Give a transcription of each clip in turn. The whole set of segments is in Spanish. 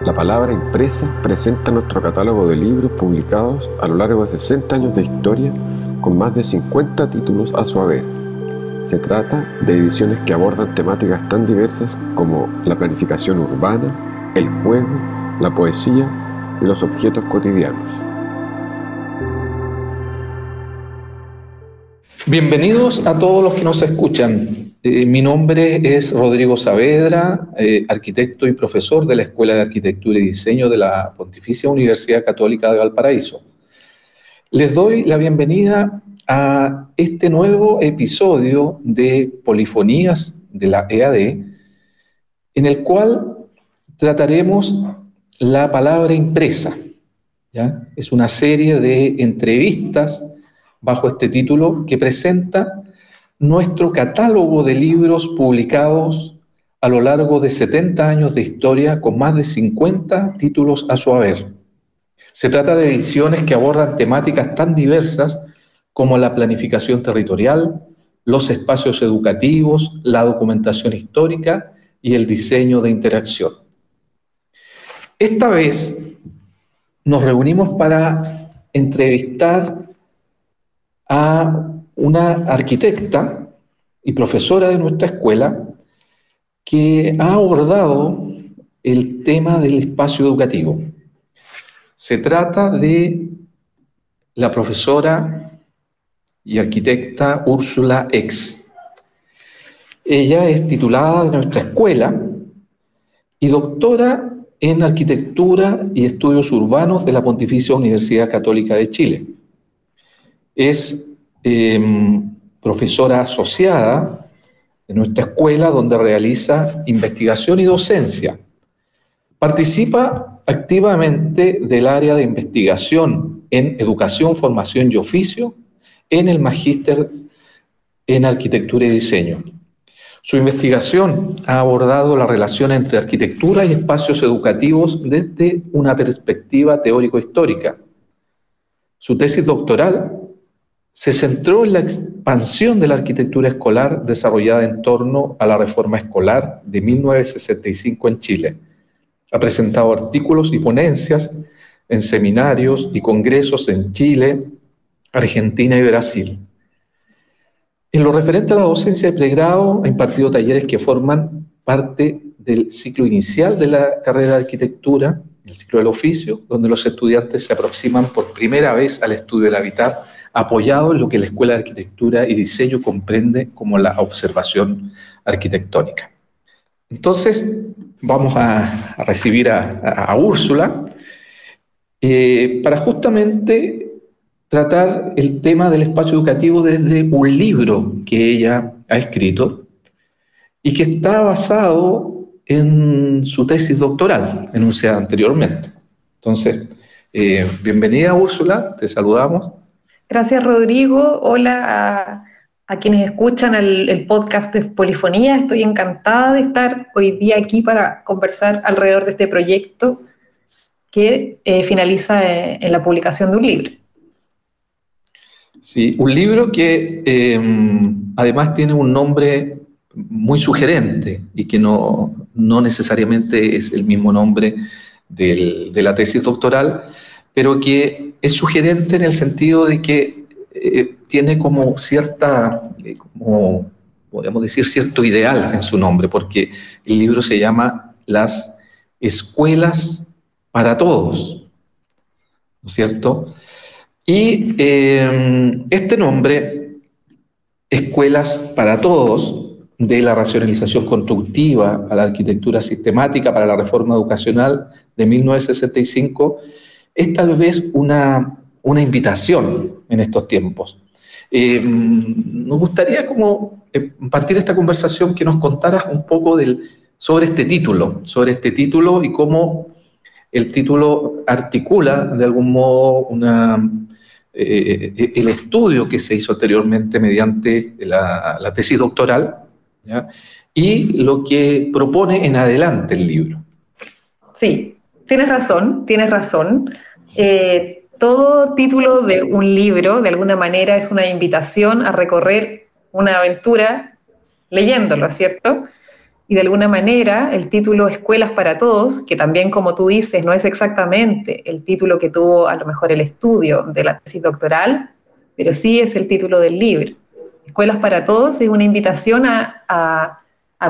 La palabra impresa presenta nuestro catálogo de libros publicados a lo largo de 60 años de historia con más de 50 títulos a su haber. Se trata de ediciones que abordan temáticas tan diversas como la planificación urbana, el juego, la poesía y los objetos cotidianos. Bienvenidos a todos los que nos escuchan. Eh, mi nombre es Rodrigo Saavedra, eh, arquitecto y profesor de la Escuela de Arquitectura y Diseño de la Pontificia Universidad Católica de Valparaíso. Les doy la bienvenida a este nuevo episodio de Polifonías de la EAD, en el cual trataremos la palabra impresa. Es una serie de entrevistas bajo este título que presenta nuestro catálogo de libros publicados a lo largo de 70 años de historia con más de 50 títulos a su haber. Se trata de ediciones que abordan temáticas tan diversas como la planificación territorial, los espacios educativos, la documentación histórica y el diseño de interacción. Esta vez nos reunimos para entrevistar a una arquitecta y profesora de nuestra escuela que ha abordado el tema del espacio educativo. Se trata de la profesora y arquitecta Úrsula Ex. Ella es titulada de nuestra escuela y doctora en Arquitectura y Estudios Urbanos de la Pontificia Universidad Católica de Chile. Es Em, profesora asociada de nuestra escuela donde realiza investigación y docencia. Participa activamente del área de investigación en educación, formación y oficio en el magíster en arquitectura y diseño. Su investigación ha abordado la relación entre arquitectura y espacios educativos desde una perspectiva teórico-histórica. Su tesis doctoral se centró en la expansión de la arquitectura escolar desarrollada en torno a la reforma escolar de 1965 en Chile. Ha presentado artículos y ponencias en seminarios y congresos en Chile, Argentina y Brasil. En lo referente a la docencia de pregrado, ha impartido talleres que forman parte del ciclo inicial de la carrera de arquitectura, el ciclo del oficio, donde los estudiantes se aproximan por primera vez al estudio del habitar apoyado en lo que la Escuela de Arquitectura y Diseño comprende como la observación arquitectónica. Entonces, vamos a, recibir a, Úrsula eh, para justamente tratar el tema del espacio educativo desde un libro que ella ha escrito y que está basado en su tesis doctoral, enunciada anteriormente. Entonces, eh, bienvenida Úrsula, te saludamos. Gracias, Rodrigo. Hola a, quienes escuchan el, podcast de Polifonía. Estoy encantada de estar hoy día aquí para conversar alrededor de este proyecto que eh, finaliza eh, en la publicación de un libro. Sí, un libro que em, además tiene un nombre muy sugerente y que no, necesariamente es el mismo nombre de la tesis doctoral, pero que es sugerente en el sentido de que eh, tiene como cierta, eh, como podríamos decir, cierto ideal en su nombre, porque el libro se llama Las Escuelas para Todos, ¿no es cierto? Y eh, este nombre, Escuelas para Todos, de la racionalización constructiva a la arquitectura sistemática para la reforma educacional de 1965, es tal vez una, invitación en estos tiempos. Eh, nos gustaría como eh, partir de esta conversación que nos contaras un poco del, sobre este título, sobre este título y cómo el título articula de algún modo una, eh, el estudio que se hizo anteriormente mediante la, tesis doctoral y lo que propone en adelante el libro. Sí, tienes razón, tienes razón. Eh, todo título de un libro, de alguna manera, es una invitación a recorrer una aventura leyéndolo, ¿cierto? y de alguna manera el título Escuelas para Todos, que también como tú dices no es exactamente el título que tuvo a lo mejor el estudio de la tesis doctoral, pero sí es el título del libro. Escuelas para Todos es una invitación a,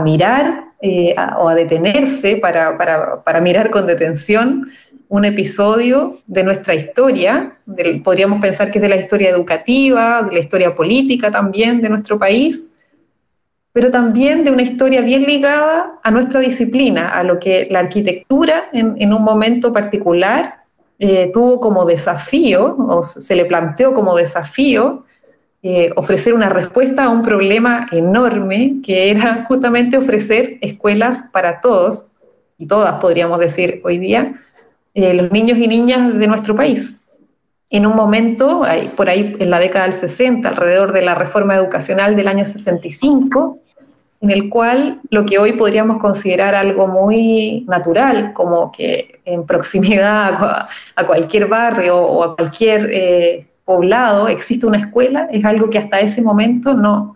mirar eh, o a detenerse para, para, mirar con detención un episodio de nuestra historia, podríamos pensar que es de la historia educativa, de la historia política también de nuestro país, pero también de una historia bien ligada a nuestra disciplina, a lo que la arquitectura en, un momento particular eh, tuvo como desafío, o se le planteó como desafío, eh, ofrecer una respuesta a un problema enorme que era justamente ofrecer escuelas para todos, y todas podríamos decir hoy día, eh, los niños y niñas de nuestro país. En un momento, por ahí en la década del 60, alrededor de la reforma educacional del año 65, en el cual lo que hoy podríamos considerar algo muy natural, como que en proximidad a, cualquier barrio o a cualquier eh, poblado existe una escuela, es algo que hasta ese momento no,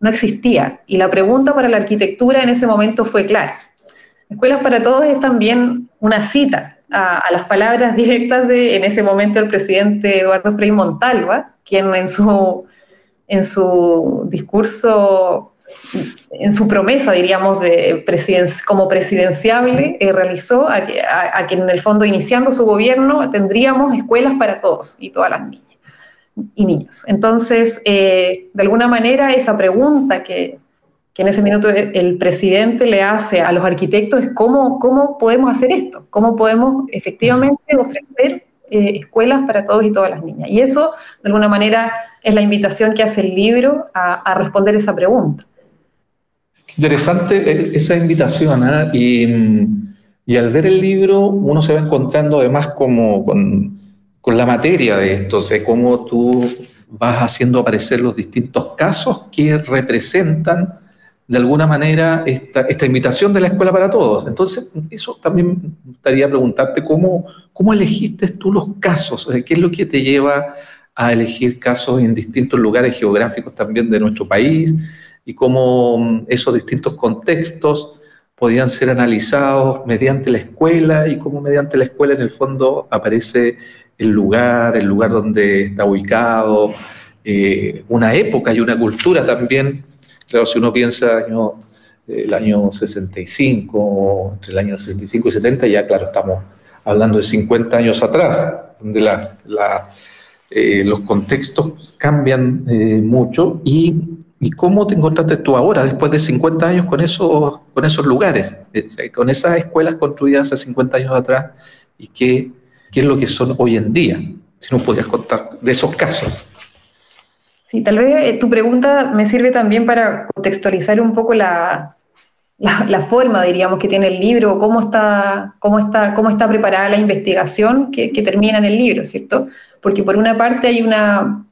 no existía. Y la pregunta para la arquitectura en ese momento fue clara. Escuelas para Todos es también una cita a, a las palabras directas de, en ese momento, el presidente Eduardo Frei Montalva, quien en su, en su discurso en su promesa, diríamos, de como presidenciable, eh, realizó a que, en el fondo, iniciando su gobierno, tendríamos escuelas para todos y todas las niñas y niños. Entonces, eh, de alguna manera, esa pregunta que, en ese minuto el presidente le hace a los arquitectos es cómo, cómo podemos hacer esto, cómo podemos efectivamente ofrecer eh, escuelas para todos y todas las niñas. Y eso, de alguna manera, es la invitación que hace el libro a responder esa pregunta. Interesante eh, esa invitación, ¿ah? y, al ver el libro uno se va encontrando además como con, la materia de esto, de cómo tú vas haciendo aparecer los distintos casos que representan de alguna manera esta, esta invitación de la escuela para todos. Entonces, eso también me gustaría preguntarte, ¿cómo, cómo elegiste tú los casos? ¿Qué es lo que te lleva a elegir casos en distintos lugares geográficos también de nuestro país? y cómo mm, esos distintos contextos podían ser analizados mediante la escuela y cómo mediante la escuela en el fondo aparece el lugar, el lugar donde está ubicado, eh, una época y una cultura también. Claro, si uno piensa año, el año 65, entre el año 65 y 70, ya claro, estamos hablando de 50 años atrás, donde eh, los contextos cambian eh, mucho y ¿Y cómo te encontraste tú ahora, después de 50 años, con esos, con esos lugares, con esas escuelas construidas hace 50 años atrás? ¿Y qué, qué es lo que son hoy en día? Si nos podías contar de esos casos. Sí, tal vez eh, tu pregunta me sirve también para contextualizar un poco la, la, forma, diríamos, que tiene el libro, cómo está, cómo está, cómo está preparada la investigación que, termina en el libro, ¿cierto? Porque por una parte hay una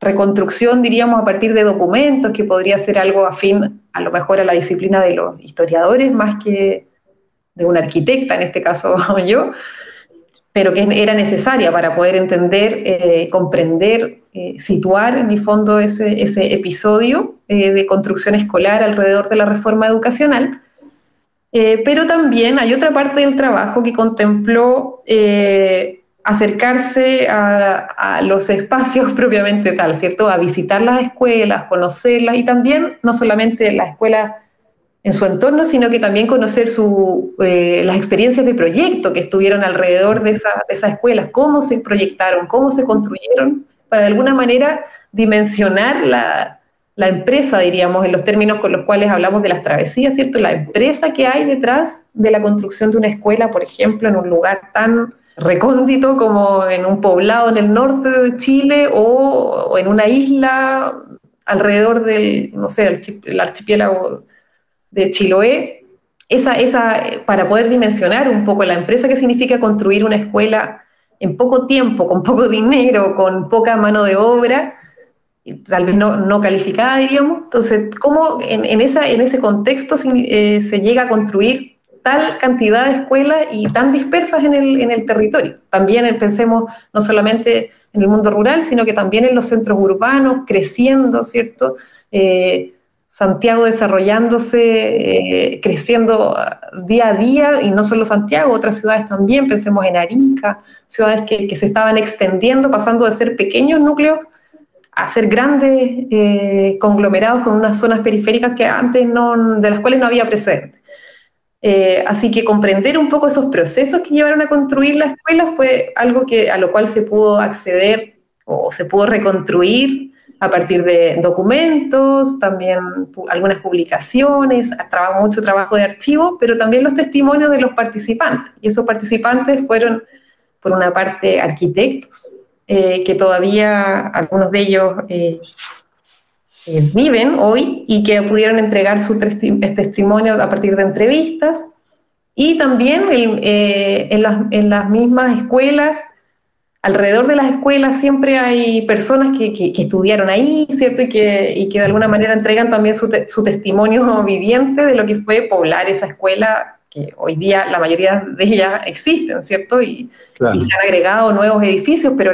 reconstrucción, diríamos, a partir de documentos, que podría ser algo afín a lo mejor a la disciplina de los historiadores más que de un arquitecta, en este caso yo, pero que era necesaria para poder entender, eh, comprender, eh, situar en el fondo ese, ese episodio eh, de construcción escolar alrededor de la reforma educacional. pero también hay otra parte del trabajo que contempló acercarse a, los espacios propiamente tal, ¿cierto? A visitar las escuelas, conocerlas y también no solamente la escuela en su entorno, sino que también conocer su, eh, las experiencias de proyecto que estuvieron alrededor de, esa, de esas escuelas, cómo se proyectaron, cómo se construyeron, para de alguna manera dimensionar la, la empresa, diríamos, en los términos con los cuales hablamos de las travesías, ¿cierto? La empresa que hay detrás de la construcción de una escuela, por ejemplo, en un lugar tan recóndito como en un poblado en el norte de Chile o, en una isla alrededor del, no sé, el, archipiélago de Chiloé, esa, esa, para poder dimensionar un poco la empresa que significa construir una escuela en poco tiempo, con poco dinero, con poca mano de obra, tal vez no, no calificada, diríamos. Entonces, ¿cómo en, esa, en ese contexto se, eh, llega a construir tal cantidad de escuelas y tan dispersas en el, en el territorio. También pensemos no solamente en el mundo rural, sino que también en los centros urbanos, creciendo, ¿cierto? Eh, Santiago desarrollándose, eh, creciendo día a día, y no solo Santiago, otras ciudades también, pensemos en Arica, ciudades que, se estaban extendiendo, pasando de ser pequeños núcleos a ser grandes eh, conglomerados con unas zonas periféricas que antes no, de las cuales no había precedente. Eh, así que comprender un poco esos procesos que llevaron a construir la escuela fue algo que, a lo cual se pudo acceder o se pudo reconstruir a partir de documentos, también algunas publicaciones, mucho trabajo de archivo, pero también los testimonios de los participantes. Y esos participantes fueron, por una parte, arquitectos, eh, que todavía algunos de ellos eh, eh, viven hoy y que pudieron entregar su testimonio a partir de entrevistas. Y también en, las, en las mismas escuelas alrededor de las escuelas siempre hay personas que, estudiaron ahí, ¿cierto? Y que, de alguna manera entregan también su, testimonio viviente de lo que fue poblar esa escuela, que hoy día la mayoría de ellas existen, ¿cierto? Y, se han agregado nuevos edificios, pero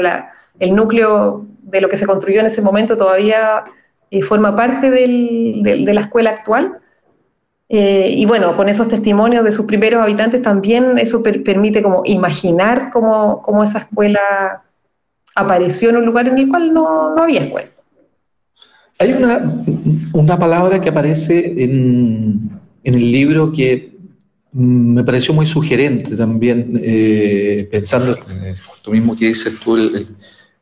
el núcleo de lo que se construyó en ese momento todavía eh, forma parte de la escuela actual. Eh, y bueno, con esos testimonios de sus primeros habitantes también eso permite como imaginar cómo, cómo, esa escuela apareció en un lugar en el cual no, no había escuela. Hay una, una palabra que aparece en, en, el libro que me pareció muy sugerente también, eh, pensando en lo mismo que dices tú, el,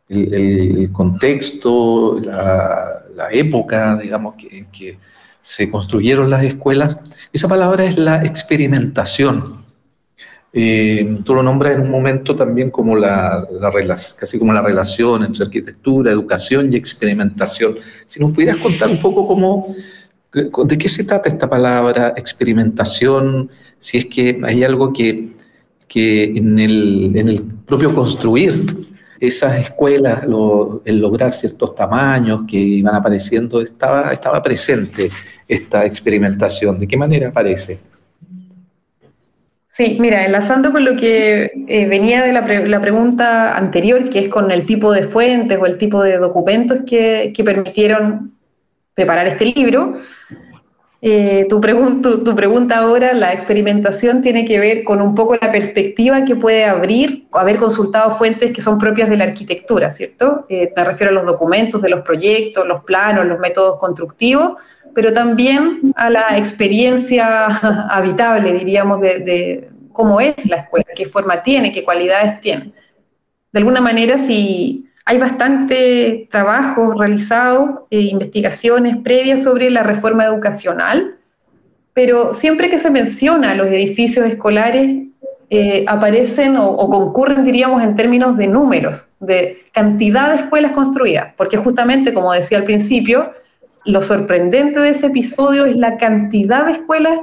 el, el contexto, la, la, época, digamos, que, que se construyeron las escuelas, esa palabra es la experimentación. Eh, tú lo nombras en un momento también como la, casi como la relación entre arquitectura, educación y experimentación. Si nos pudieras contar un poco cómo, de qué se trata esta palabra experimentación, si es que hay algo que, que en, el, en el propio construir esas escuelas, el lograr ciertos tamaños que iban apareciendo, estaba, estaba presente esta experimentación. ¿De qué manera aparece? Sí, mira, enlazando con lo que eh, venía de la, pregunta anterior, que es con el tipo de fuentes o el tipo de documentos que, que permitieron preparar este libro, eh, tu, pregunta ahora, la experimentación tiene que ver con un poco la perspectiva que puede abrir haber consultado fuentes que son propias de la arquitectura, ¿cierto? Eh, me refiero a los documentos de los proyectos, los planos, los métodos constructivos, pero también a la experiencia habitable, diríamos, de, de cómo es la escuela, qué forma tiene, qué cualidades tiene. De alguna manera, si hay bastante trabajo realizado, e investigaciones previas sobre la reforma educacional, pero siempre que se menciona los edificios escolares, eh, aparecen o, concurren, diríamos, en términos de números, de cantidad de escuelas construidas, porque justamente, como decía al principio, lo sorprendente de ese episodio es la cantidad de escuelas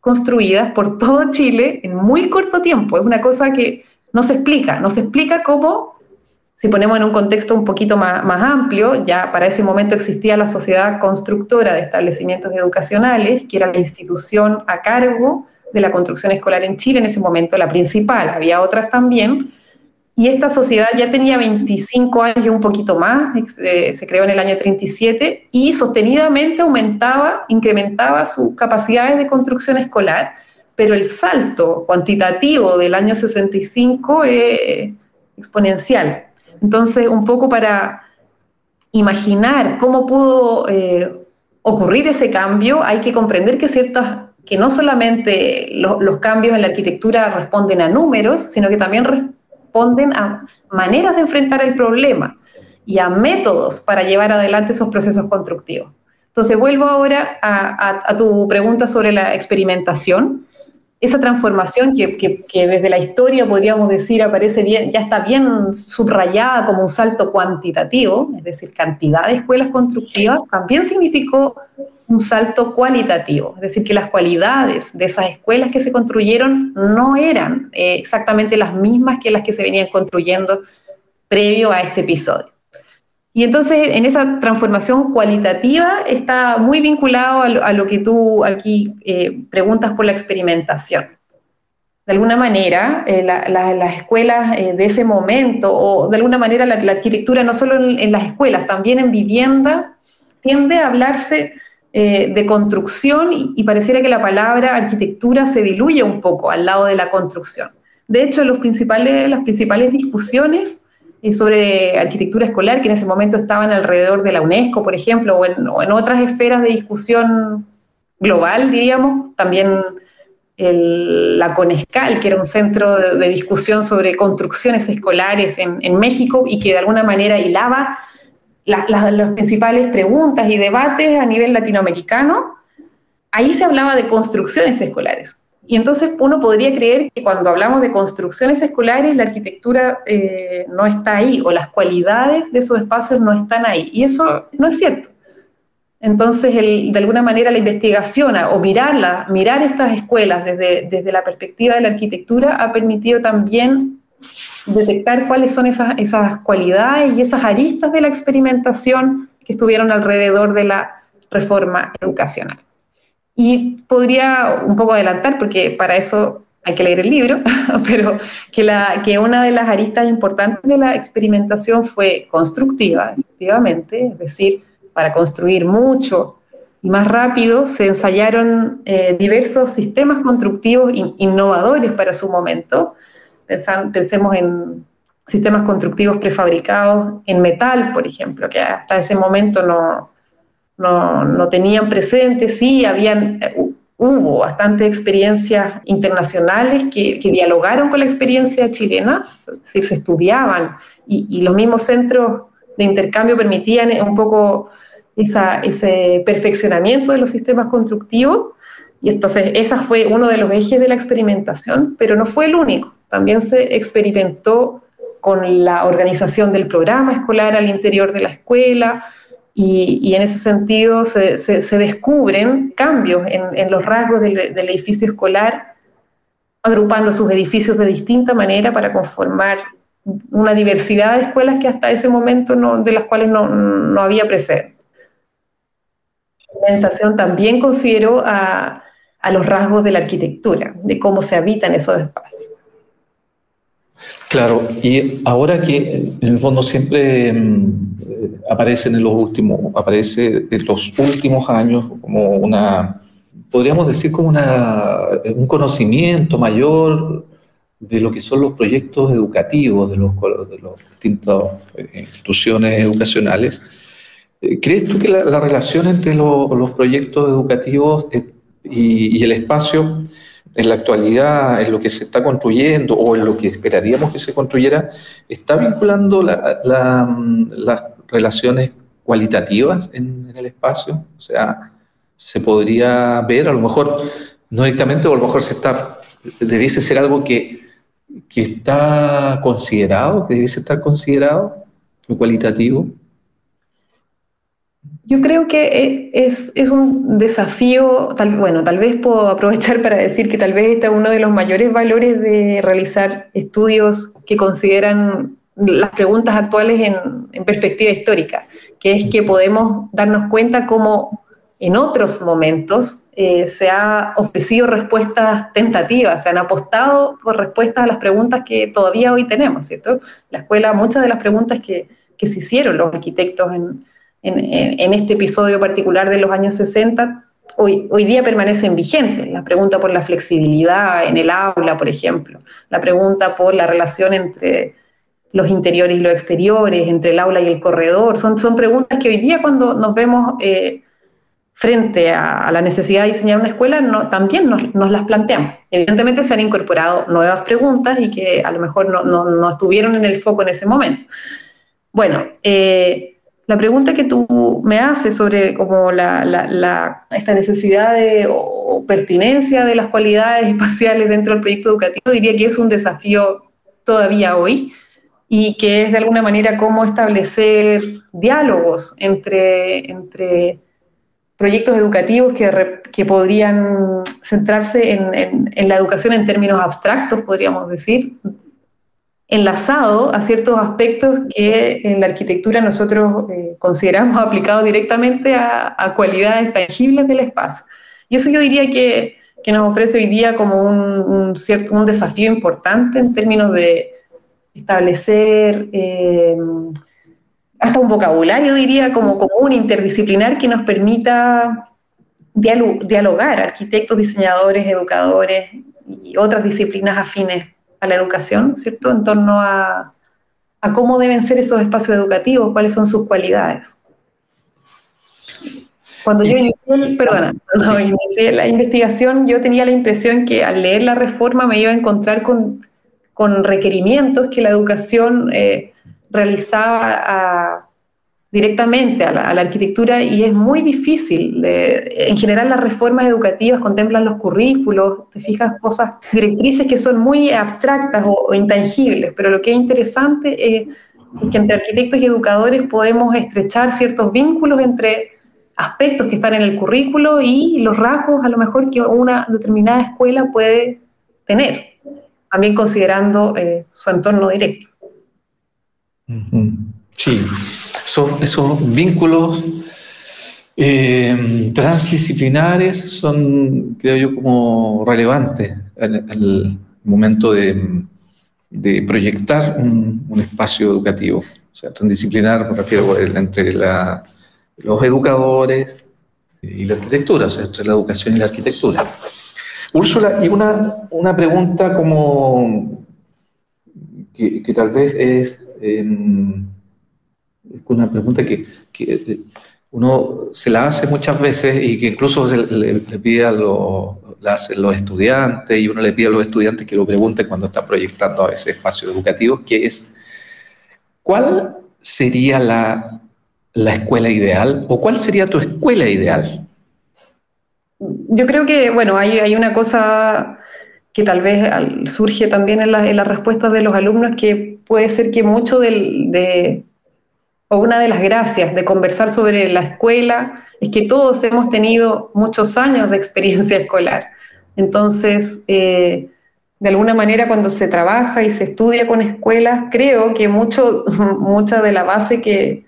construidas por todo Chile en muy corto tiempo. Es una cosa que no se explica, no se explica cómo si ponemos en un contexto un poquito más, más, amplio, ya para ese momento existía la Sociedad Constructora de Establecimientos Educacionales, que era la institución a cargo de la construcción escolar en Chile en ese momento, la principal, había otras también, y esta sociedad ya tenía 25 años y un poquito más, eh, se creó en el año 37, y sostenidamente aumentaba, incrementaba sus capacidades de construcción escolar, pero el salto cuantitativo del año 65 es exponencial. Entonces, un poco para imaginar cómo pudo eh, ocurrir ese cambio, hay que comprender que ciertas que no solamente los cambios en la arquitectura responden a números, sino que también responden a maneras de enfrentar el problema y a métodos para llevar adelante esos procesos constructivos. Entonces vuelvo ahora a tu pregunta sobre la experimentación esa transformación que, desde la historia podríamos decir aparece bien, ya está bien subrayada como un salto cuantitativo, es decir, cantidad de escuelas constructivas, también significó un salto cualitativo, es decir, que las cualidades de esas escuelas que se construyeron no eran eh, exactamente las mismas que las que se venían construyendo previo a este episodio. Y entonces en esa transformación cualitativa está muy vinculado a lo, que tú aquí eh, preguntas por la experimentación. De alguna manera, eh, las escuelas eh, de ese momento, o de alguna manera la, arquitectura no solo en, las escuelas, también en vivienda, tiende a hablarse de construcción y, pareciera que la palabra arquitectura se diluye un poco al lado de la construcción. De hecho, los principales, las principales discusiones sobre arquitectura escolar, que en ese momento estaban alrededor de la UNESCO, por ejemplo, o en, otras esferas de discusión global, diríamos, también la CONESCAL, que era un centro de, discusión sobre construcciones escolares en, en, México y que de alguna manera hilaba las, principales preguntas y debates a nivel latinoamericano, ahí se hablaba de construcciones escolares. Y entonces uno podría creer que cuando hablamos de construcciones escolares, la arquitectura eh, no está ahí o las cualidades de esos espacios no están ahí. Y eso no es cierto. Entonces, de alguna manera, la investigación o mirarla, mirar estas escuelas desde, desde la perspectiva de la arquitectura ha permitido también detectar cuáles son esas, esas cualidades y esas aristas de la experimentación que estuvieron alrededor de la reforma educacional. Y podría un poco adelantar, porque para eso hay que leer el libro, pero que, una de las aristas importantes de la experimentación fue constructiva, efectivamente, es decir, para construir mucho y más rápido se ensayaron eh, diversos sistemas constructivos innovadores para su momento, pensemos en sistemas constructivos prefabricados en metal, por ejemplo, que hasta ese momento no, no, tenían presente, sí, habían, hubo bastantes experiencias internacionales que, dialogaron con la experiencia chilena, es decir, se estudiaban y, los mismos centros de intercambio permitían un poco ese perfeccionamiento de los sistemas constructivos. Y entonces, ese fue uno de los ejes de la experimentación, pero no fue el único. También se experimentó con la organización del programa escolar al interior de la escuela y, en ese sentido se, descubren cambios en, los rasgos del, edificio escolar, agrupando sus edificios de distinta manera para conformar una diversidad de escuelas que hasta ese momento no, de las cuales no, no había precedente. La presentación también consideró a, a los rasgos de la arquitectura, de cómo se habitan esos espacios. Claro, y ahora que en el fondo siempre mm, aparece en los últimos, aparece en los últimos años como una, podríamos decir como una, un conocimiento mayor de lo que son los proyectos educativos de los, de los distintas eh, instituciones educacionales. Eh, ¿Crees tú que la, relación entre los proyectos educativos y, el espacio en la actualidad, en lo que se está construyendo o en lo que esperaríamos que se construyera, está vinculando las relaciones cualitativas en, el espacio. O sea, se podría ver, a lo mejor, no directamente, o a lo mejor se debiese ser algo que, que está considerado, que debiese estar considerado, lo cualitativo. Yo creo que eh, es, es, un desafío, tal, bueno, tal vez puedo aprovechar para decir que tal vez este es uno de los mayores valores de realizar estudios que consideran las preguntas actuales en, en perspectiva histórica, que es que podemos darnos cuenta cómo en otros momentos eh, se ha ofrecido respuestas tentativas, se han apostado por respuestas a las preguntas que todavía hoy tenemos, ¿cierto? La escuela, muchas de las preguntas que, que se hicieron los arquitectos en, en, este episodio particular de los años 60, hoy, hoy día permanecen vigentes. La pregunta por la flexibilidad en el aula, por ejemplo, la pregunta por la relación entre los interiores y los exteriores, entre el aula y el corredor, son, son preguntas que hoy día cuando nos vemos eh, frente a, la necesidad de diseñar una escuela, no, también nos, las planteamos. Evidentemente se han incorporado nuevas preguntas y que a lo mejor no, no, no estuvieron en el foco en ese momento. Bueno, eh, la pregunta que tú me haces sobre como la, esta necesidad de, o pertinencia de las cualidades espaciales dentro del proyecto educativo, diría que es un desafío todavía hoy y que es de alguna manera cómo establecer diálogos entre, entre proyectos educativos que, que podrían centrarse en, en, la educación en términos abstractos, podríamos decir, enlazado a ciertos aspectos que en la arquitectura nosotros eh, consideramos aplicados directamente a, cualidades tangibles del espacio. Y eso yo diría que, que nos ofrece hoy día como un, cierto, un desafío importante en términos de establecer eh, hasta un vocabulario, diría, como común, interdisciplinar, que nos permita dialogar arquitectos, diseñadores, educadores y otras disciplinas afines a la educación, ¿cierto? En torno a, a cómo deben ser esos espacios educativos, cuáles son sus cualidades. Cuando yo inicié, perdona, cuando inicié la investigación, yo tenía la impresión que al leer la reforma me iba a encontrar con, con requerimientos que la educación eh, realizaba directamente a la, arquitectura y es muy difícil. en general las reformas educativas contemplan los currículos, te fijas cosas, directrices que son muy abstractas o, intangibles, pero lo que es interesante es, que entre arquitectos y educadores podemos estrechar ciertos vínculos entre aspectos que están en el currículo y los rasgos a lo mejor que una determinada escuela puede tener, también considerando eh, su entorno directo. Sí, esos, vínculos eh, transdisciplinares son, creo yo, como relevantes el momento de, proyectar un, espacio educativo. O sea, transdisciplinar me refiero entre los educadores y la arquitectura, o sea, entre la educación y la arquitectura. Úrsula, y una, una pregunta como que, tal vez es... Em, una pregunta que, que, uno se la hace muchas veces y que incluso le, pide a los, los estudiantes y uno le pide a los estudiantes que lo pregunten cuando están proyectando a ese espacio educativo, que es, ¿cuál sería la, la escuela ideal o cuál sería tu escuela ideal? Yo creo que, bueno, hay, hay una cosa que tal vez surge también en, en las respuestas de los alumnos, que puede ser que mucho del, de, una de las gracias de conversar sobre la escuela es que todos hemos tenido muchos años de experiencia escolar. Entonces, eh, de alguna manera cuando se trabaja y se estudia con escuelas, creo que mucho, mucha de la base que,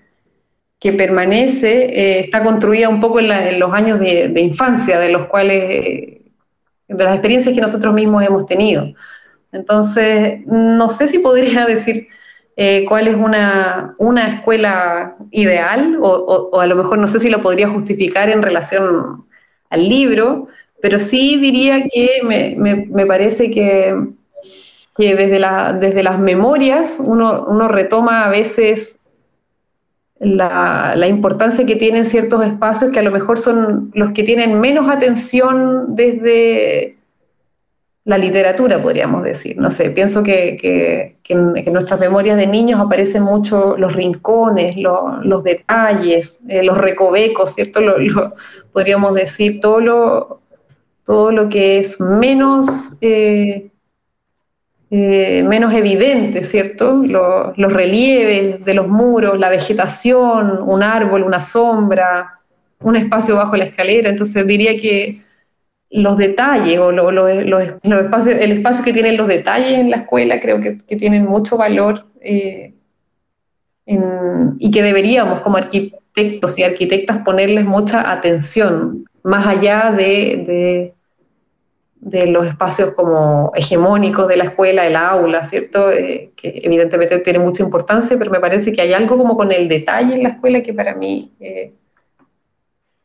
que permanece eh, está construida un poco en, los años de, infancia, de los cuales, eh, de las experiencias que nosotros mismos hemos tenido. Entonces, no sé si podría decir eh, cuál es una, una escuela ideal, o, o, a lo mejor no sé si lo podría justificar en relación al libro, pero sí diría que me, me, me parece que, que desde, la, desde, las memorias uno, uno, retoma a veces la, importancia que tienen ciertos espacios que a lo mejor son los que tienen menos atención desde la literatura, podríamos decir. No sé, pienso que, en, nuestras memorias de niños aparecen mucho los rincones, los detalles, eh, los recovecos, ¿cierto? podríamos decir todo lo, todo lo que es menos, eh, eh, menos evidente, ¿cierto? los relieves de los muros, la vegetación, un árbol, una sombra, un espacio bajo la escalera. Entonces diría que los detalles o el espacio que tienen los detalles en la escuela creo que, tienen mucho valor eh, y que deberíamos como arquitectos y arquitectas ponerles mucha atención, más allá de, los espacios como hegemónicos de la escuela, el aula, ¿cierto? Eh, que evidentemente tiene mucha importancia, pero me parece que hay algo como con el detalle en la escuela que para mí, eh,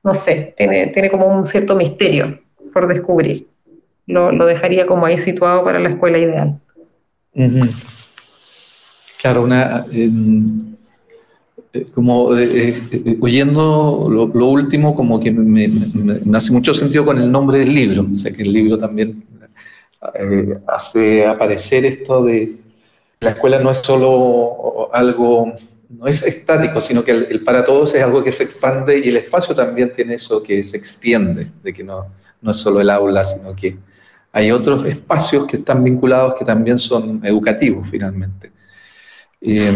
no sé, tiene, tiene como un cierto misterio por descubrir. Lo, dejaría como ahí situado para la escuela ideal. Claro, una, como eh, eh, oyendo lo, último, como que me, hace mucho sentido con el nombre del libro. O sea, que el libro también hace aparecer esto de la escuela no es solo algo no es estático, sino que el, para todos es algo que se expande y el espacio también tiene eso que se extiende, de que no, no es solo el aula, sino que hay otros espacios que están vinculados que también son educativos finalmente. Eh,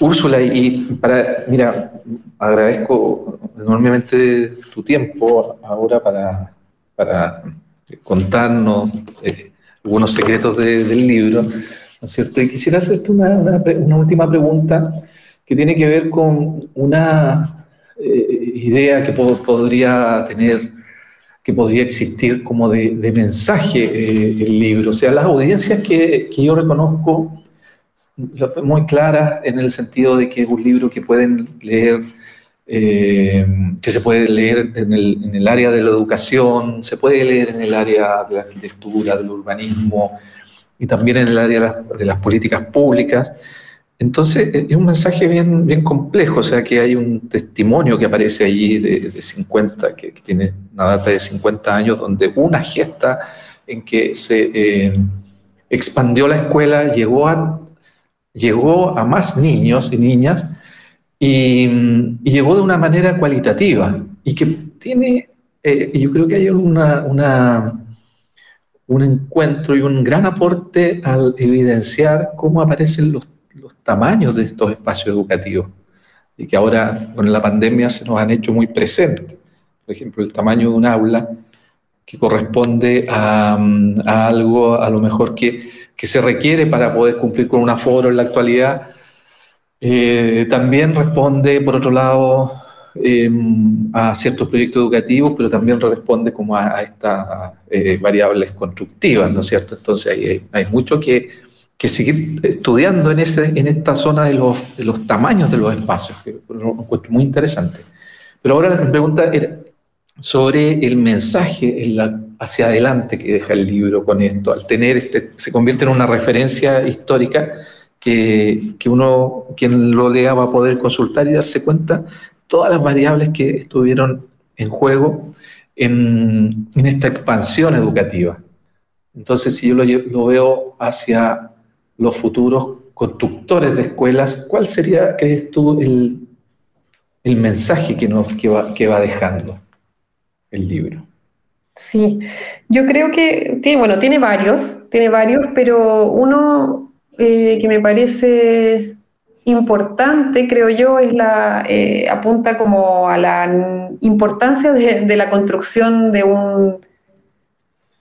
Úrsula, y para, mira, agradezco enormemente tu tiempo ahora para, para contarnos eh, algunos secretos del libro, ¿no es cierto? Y quisiera hacerte una, una última pregunta que tiene que ver con una eh, idea que podría tener, que podría existir como de, mensaje eh, el libro. O sea, las audiencias que, que yo reconozco muy claras en el sentido de que es un libro que pueden leer eh, que se puede leer en el, área de la educación, se puede leer en el área de la arquitectura, del urbanismo y también en el área de las, políticas públicas. Entonces, es un mensaje bien, bien complejo, o sea que hay un testimonio que aparece allí de, 50, que, tiene una data de 50 años, donde una gesta en que se eh, expandió la escuela, llegó a, llegó a más niños y niñas, y, llegó de una manera cualitativa y que tiene, eh, yo creo que hay una, una, un encuentro y un gran aporte al evidenciar cómo aparecen los, los tamaños de estos espacios educativos y que ahora con la pandemia se nos han hecho muy presentes. Por ejemplo, el tamaño de un aula que corresponde a, a algo a lo mejor que, que, se requiere para poder cumplir con un aforo en la actualidad, eh, también responde, por otro lado, em, a ciertos proyectos educativos, pero también responde como a, estas eh, variables constructivas, ¿no es cierto? Entonces hay, hay mucho que, que, seguir estudiando en, ese, en esta zona de los, de los tamaños de los espacios, que lo encuentro muy interesante. Pero ahora mi pregunta era sobre el mensaje en hacia adelante que deja el libro con esto, al tener este, se convierte en una referencia histórica que, uno, quien lo lea, va a poder consultar y darse cuenta todas las variables que estuvieron en juego en, esta expansión educativa. Entonces, si yo lo, veo hacia los futuros constructores de escuelas, ¿cuál sería, crees tú, el, mensaje que, nos, que, va, que va dejando el libro? Sí, yo creo que tiene, bueno, tiene varios, tiene varios, pero uno eh, que me parece importante, creo yo, es la eh, apunta como a la importancia de, la construcción de un,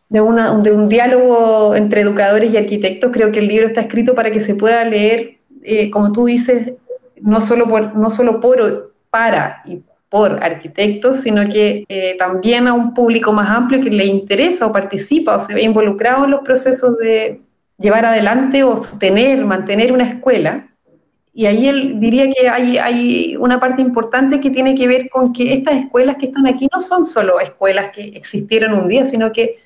de, un diálogo entre educadores y arquitectos. Creo que el libro está escrito para que se pueda leer, eh, como tú dices, no solo por, no solo por para por arquitectos, sino que también a un público más amplio que le interesa o participa o se ve involucrado en los procesos de, llevar adelante o sostener, mantener una escuela. Y ahí él diría que hay, hay una parte importante que tiene que ver con que estas escuelas que están aquí no son solo escuelas que existieron un día, sino que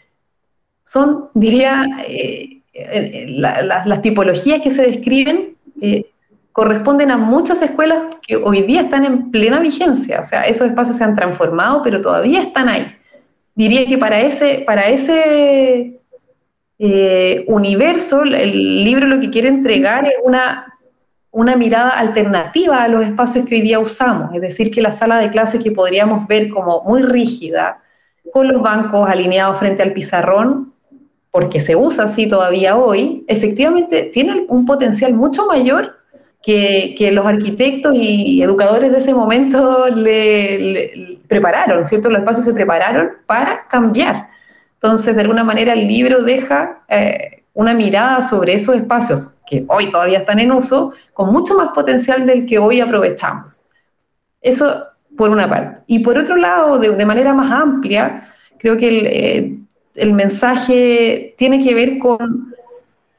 son, diría, eh, eh, las tipologías que se describen eh, corresponden a muchas escuelas que hoy día están en plena vigencia. O sea, esos espacios se han transformado, pero todavía están ahí. Diría que para ese, para ese eh, universo, el libro lo que quiere entregar es una, una mirada alternativa a los espacios que hoy día usamos, es decir, que la sala de clases que podríamos ver como muy rígida, con los bancos alineados frente al pizarrón, porque se usa así todavía hoy, efectivamente tiene un potencial mucho mayor que, los arquitectos y educadores de ese momento le prepararon, ¿cierto? Los espacios se prepararon para cambiar. Entonces, de alguna manera, el libro deja eh, una mirada sobre esos espacios que hoy todavía están en uso, con mucho más potencial del que hoy aprovechamos. Eso por una parte. Y por otro lado, de, manera más amplia, creo que el, eh, mensaje tiene que ver con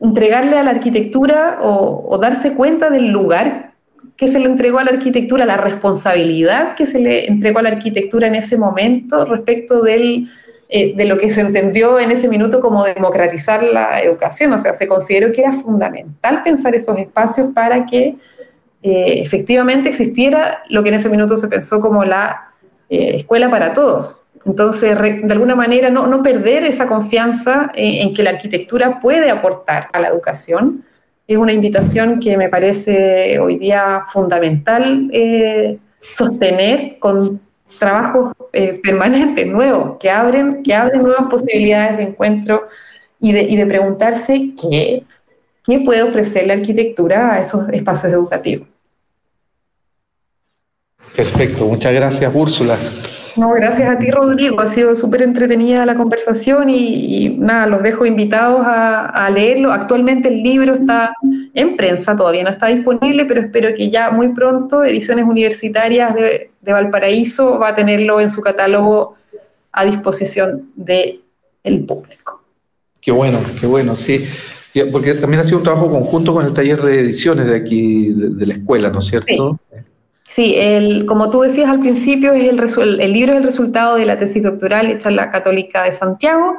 entregarle a la arquitectura o, darse cuenta del lugar que se le entregó a la arquitectura, la responsabilidad que se le entregó a la arquitectura en ese momento respecto eh, de lo que se entendió en ese minuto como democratizar la educación. O sea, se consideró que era fundamental pensar esos espacios para que eh, efectivamente existiera lo que en ese minuto se pensó como la eh, escuela para todos. Entonces, de alguna manera, no, perder esa confianza en, que la arquitectura puede aportar a la educación. Es una invitación que me parece hoy día fundamental sostener con trabajos eh, permanentes, nuevos, que abren, que abren nuevas posibilidades de encuentro y de, y de preguntarse qué, qué puede ofrecer la arquitectura a esos espacios educativos. Perfecto, muchas gracias Úrsula. No, gracias a ti, Rodrigo. Ha sido súper entretenida la conversación y, nada, los dejo invitados a, leerlo. Actualmente el libro está en prensa, todavía no está disponible, pero espero que ya muy pronto Ediciones Universitarias de, Valparaíso va a tenerlo en su catálogo a disposición del el público. Qué bueno, qué bueno, sí. Porque también ha sido un trabajo conjunto con el taller de ediciones de aquí, de, la escuela, ¿no es cierto? Sí, el, como tú decías al principio, es el, libro es el resultado de la tesis doctoral hecha en la Católica de Santiago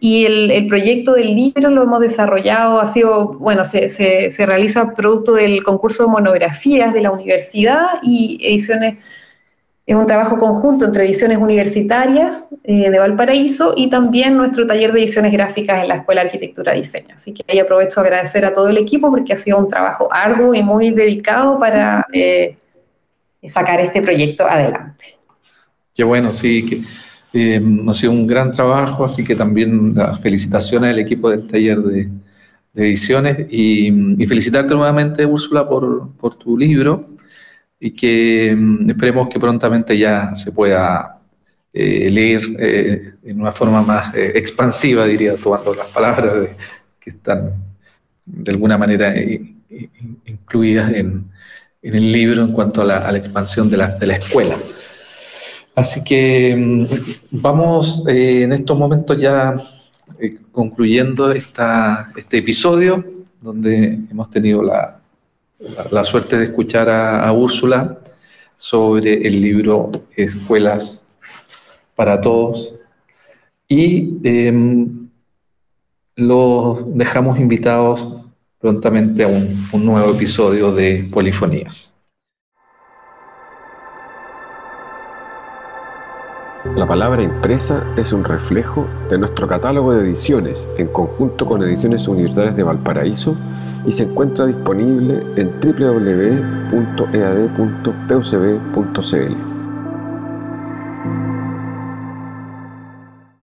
y el, proyecto del libro lo hemos desarrollado, ha sido, bueno, se, se, se, realiza producto del concurso de monografías de la universidad y ediciones, es un trabajo conjunto entre ediciones universitarias eh, de Valparaíso y también nuestro taller de ediciones gráficas en la Escuela de Arquitectura y Diseño. Así que ahí aprovecho a agradecer a todo el equipo porque ha sido un trabajo arduo y muy dedicado para... Eh, sacar este proyecto adelante. Qué bueno, sí, que eh, ha sido un gran trabajo, así que también las felicitaciones al equipo del taller de, ediciones y, felicitarte nuevamente, Úrsula, por, tu libro y que mm, esperemos que prontamente ya se pueda eh, leer eh, en una forma más expansiva, diría, tomando las palabras que están de alguna manera incluidas en, en el libro en cuanto a la, expansión de la, escuela. Así que mm, vamos eh, en estos momentos ya eh, concluyendo esta, este episodio donde hemos tenido la, la, suerte de escuchar a, Úrsula sobre el libro Escuelas para Todos y em, los dejamos invitados prontamente a un, nuevo episodio de Polifonías. La palabra impresa es un reflejo de nuestro catálogo de ediciones en conjunto con Ediciones Universitarias de Valparaíso y se encuentra disponible en www.ead.pucb.cl.